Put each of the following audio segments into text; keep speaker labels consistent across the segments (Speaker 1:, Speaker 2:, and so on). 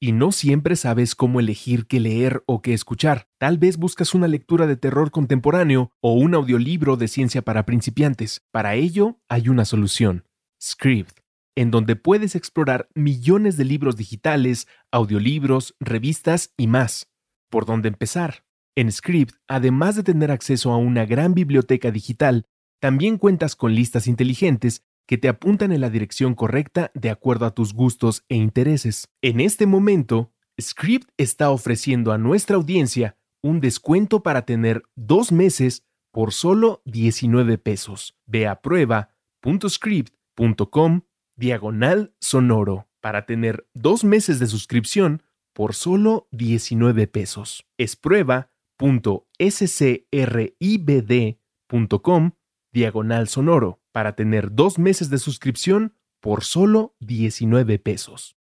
Speaker 1: y no siempre sabes cómo elegir qué leer o qué escuchar. Tal vez buscas una lectura de terror contemporáneo o un audiolibro de ciencia para principiantes. Para ello, hay una solución. Scribd, en donde puedes explorar millones de libros digitales, audiolibros, revistas y más. ¿Por dónde empezar? En Scribd, además de tener acceso a una gran biblioteca digital, también cuentas con listas inteligentes que te apuntan en la dirección correcta de acuerdo a tus gustos e intereses. En este momento, Script está ofreciendo a nuestra audiencia un descuento para tener dos meses por solo 19 pesos. Ve a prueba.script.com diagonal sonoro para tener dos meses de suscripción por solo 19 pesos. Es prueba.scribd.com diagonal sonoro para tener dos meses de suscripción por solo 19 pesos.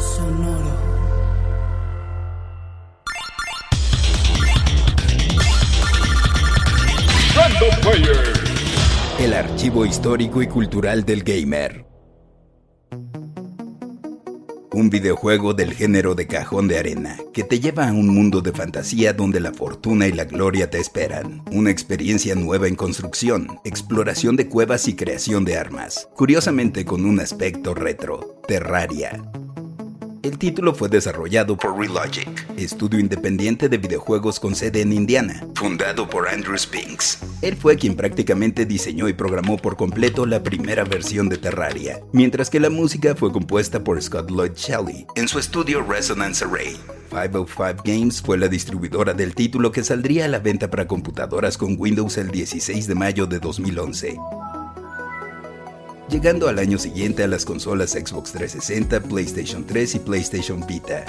Speaker 1: Sonoro.
Speaker 2: El archivo histórico y cultural del gamer un videojuego del género de cajón de arena, que te lleva a un mundo de fantasía donde la fortuna y la gloria te esperan. Una experiencia nueva en construcción, exploración de cuevas y creación de armas, curiosamente con un aspecto retro, Terraria. El título fue desarrollado por Relogic, estudio independiente de videojuegos con sede en Indiana, fundado por Andrew Spinks. Él fue quien prácticamente diseñó y programó por completo la primera versión de Terraria, mientras que la música fue compuesta por Scott Lloyd Shelley en su estudio Resonance Array. 505 Games fue la distribuidora del título que saldría a la venta para computadoras con Windows el 16 de mayo de 2011 llegando al año siguiente a las consolas Xbox 360, PlayStation 3 y PlayStation Vita.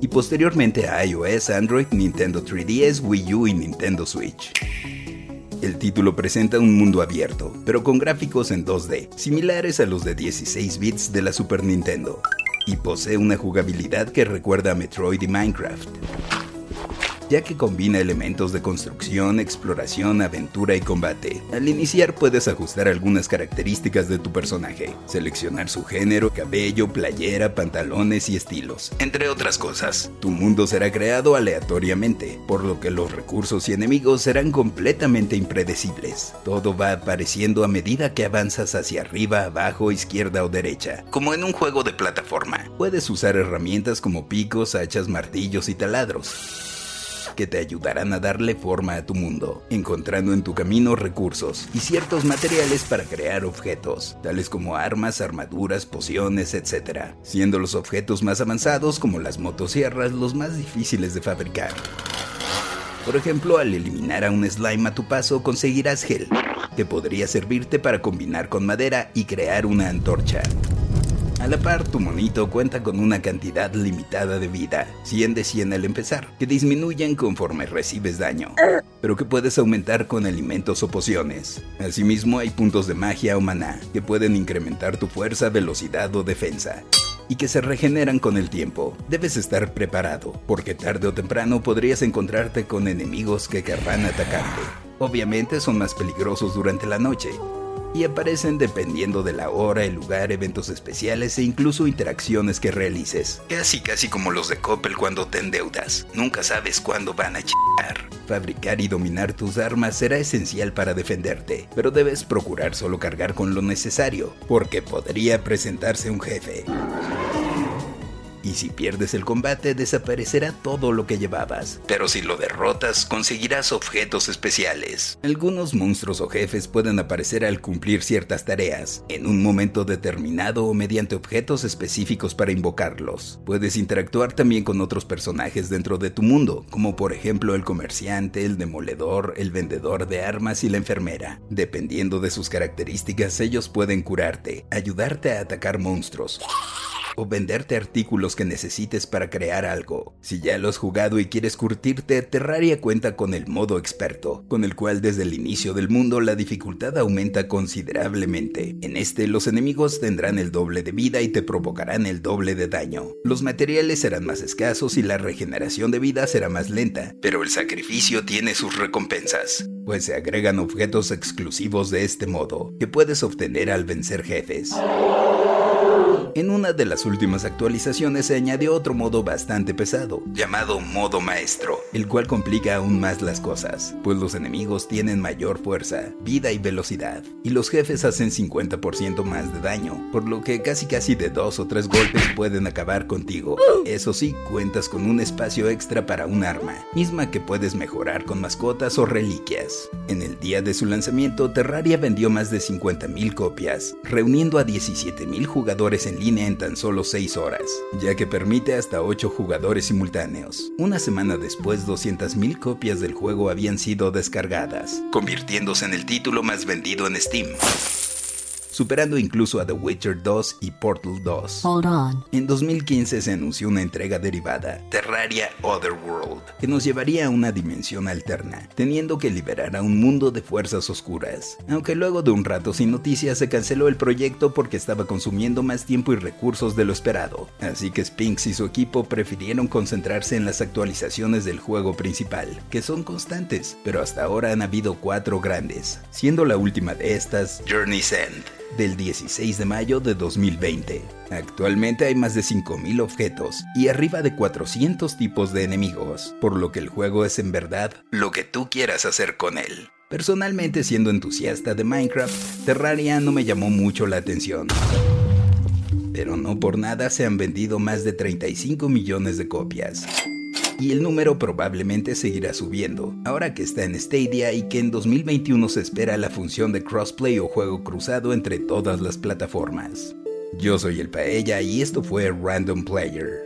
Speaker 2: Y posteriormente a iOS, Android, Nintendo 3DS, Wii U y Nintendo Switch. El título presenta un mundo abierto, pero con gráficos en 2D, similares a los de 16 bits de la Super Nintendo, y posee una jugabilidad que recuerda a Metroid y Minecraft ya que combina elementos de construcción, exploración, aventura y combate. Al iniciar puedes ajustar algunas características de tu personaje, seleccionar su género, cabello, playera, pantalones y estilos, entre otras cosas. Tu mundo será creado aleatoriamente, por lo que los recursos y enemigos serán completamente impredecibles. Todo va apareciendo a medida que avanzas hacia arriba, abajo, izquierda o derecha, como en un juego de plataforma. Puedes usar herramientas como picos, hachas, martillos y taladros que te ayudarán a darle forma a tu mundo, encontrando en tu camino recursos y ciertos materiales para crear objetos, tales como armas, armaduras, pociones, etc., siendo los objetos más avanzados como las motosierras los más difíciles de fabricar. Por ejemplo, al eliminar a un slime a tu paso conseguirás gel, que podría servirte para combinar con madera y crear una antorcha. A la par, tu monito cuenta con una cantidad limitada de vida, 100 de 100 al empezar, que disminuyen conforme recibes daño, pero que puedes aumentar con alimentos o pociones. Asimismo, hay puntos de magia o maná, que pueden incrementar tu fuerza, velocidad o defensa y que se regeneran con el tiempo. Debes estar preparado, porque tarde o temprano podrías encontrarte con enemigos que querrán atacarte. Obviamente son más peligrosos durante la noche, y aparecen dependiendo de la hora, el lugar, eventos especiales e incluso interacciones que realices. Casi casi como los de Coppel cuando te endeudas. Nunca sabes cuándo van a chingar. Fabricar y dominar tus armas será esencial para defenderte, pero debes procurar solo cargar con lo necesario, porque podría presentarse un jefe y si pierdes el combate desaparecerá todo lo que llevabas, pero si lo derrotas conseguirás objetos especiales. Algunos monstruos o jefes pueden aparecer al cumplir ciertas tareas, en un momento determinado o mediante objetos específicos para invocarlos. Puedes interactuar también con otros personajes dentro de tu mundo, como por ejemplo el comerciante, el demoledor, el vendedor de armas y la enfermera. Dependiendo de sus características, ellos pueden curarte, ayudarte a atacar monstruos o venderte artículos que necesites para crear algo. Si ya lo has jugado y quieres curtirte, Terraria cuenta con el modo experto, con el cual desde el inicio del mundo la dificultad aumenta considerablemente. En este los enemigos tendrán el doble de vida y te provocarán el doble de daño. Los materiales serán más escasos y la regeneración de vida será más lenta, pero el sacrificio tiene sus recompensas, pues se agregan objetos exclusivos de este modo, que puedes obtener al vencer jefes. En una de las últimas actualizaciones se añadió otro modo bastante pesado, llamado modo maestro, el cual complica aún más las cosas, pues los enemigos tienen mayor fuerza, vida y velocidad, y los jefes hacen 50% más de daño, por lo que casi casi de dos o tres golpes pueden acabar contigo. Eso sí, cuentas con un espacio extra para un arma, misma que puedes mejorar con mascotas o reliquias. En el día de su lanzamiento, Terraria vendió más de 50.000 copias, reuniendo a 17.000 jugadores en línea en tan solo 6 horas, ya que permite hasta 8 jugadores simultáneos. Una semana después, 200.000 copias del juego habían sido descargadas, convirtiéndose en el título más vendido en Steam superando incluso a The Witcher 2 y Portal 2. En 2015 se anunció una entrega derivada, Terraria Otherworld, que nos llevaría a una dimensión alterna, teniendo que liberar a un mundo de fuerzas oscuras. Aunque luego de un rato sin noticias se canceló el proyecto porque estaba consumiendo más tiempo y recursos de lo esperado, así que Spinks y su equipo prefirieron concentrarse en las actualizaciones del juego principal, que son constantes, pero hasta ahora han habido cuatro grandes, siendo la última de estas Journey's End del 16 de mayo de 2020. Actualmente hay más de 5.000 objetos y arriba de 400 tipos de enemigos, por lo que el juego es en verdad lo que tú quieras hacer con él. Personalmente siendo entusiasta de Minecraft, Terraria no me llamó mucho la atención. Pero no por nada se han vendido más de 35 millones de copias y el número probablemente seguirá subiendo, ahora que está en Stadia y que en 2021 se espera la función de crossplay o juego cruzado entre todas las plataformas. Yo soy el Paella y esto fue Random Player.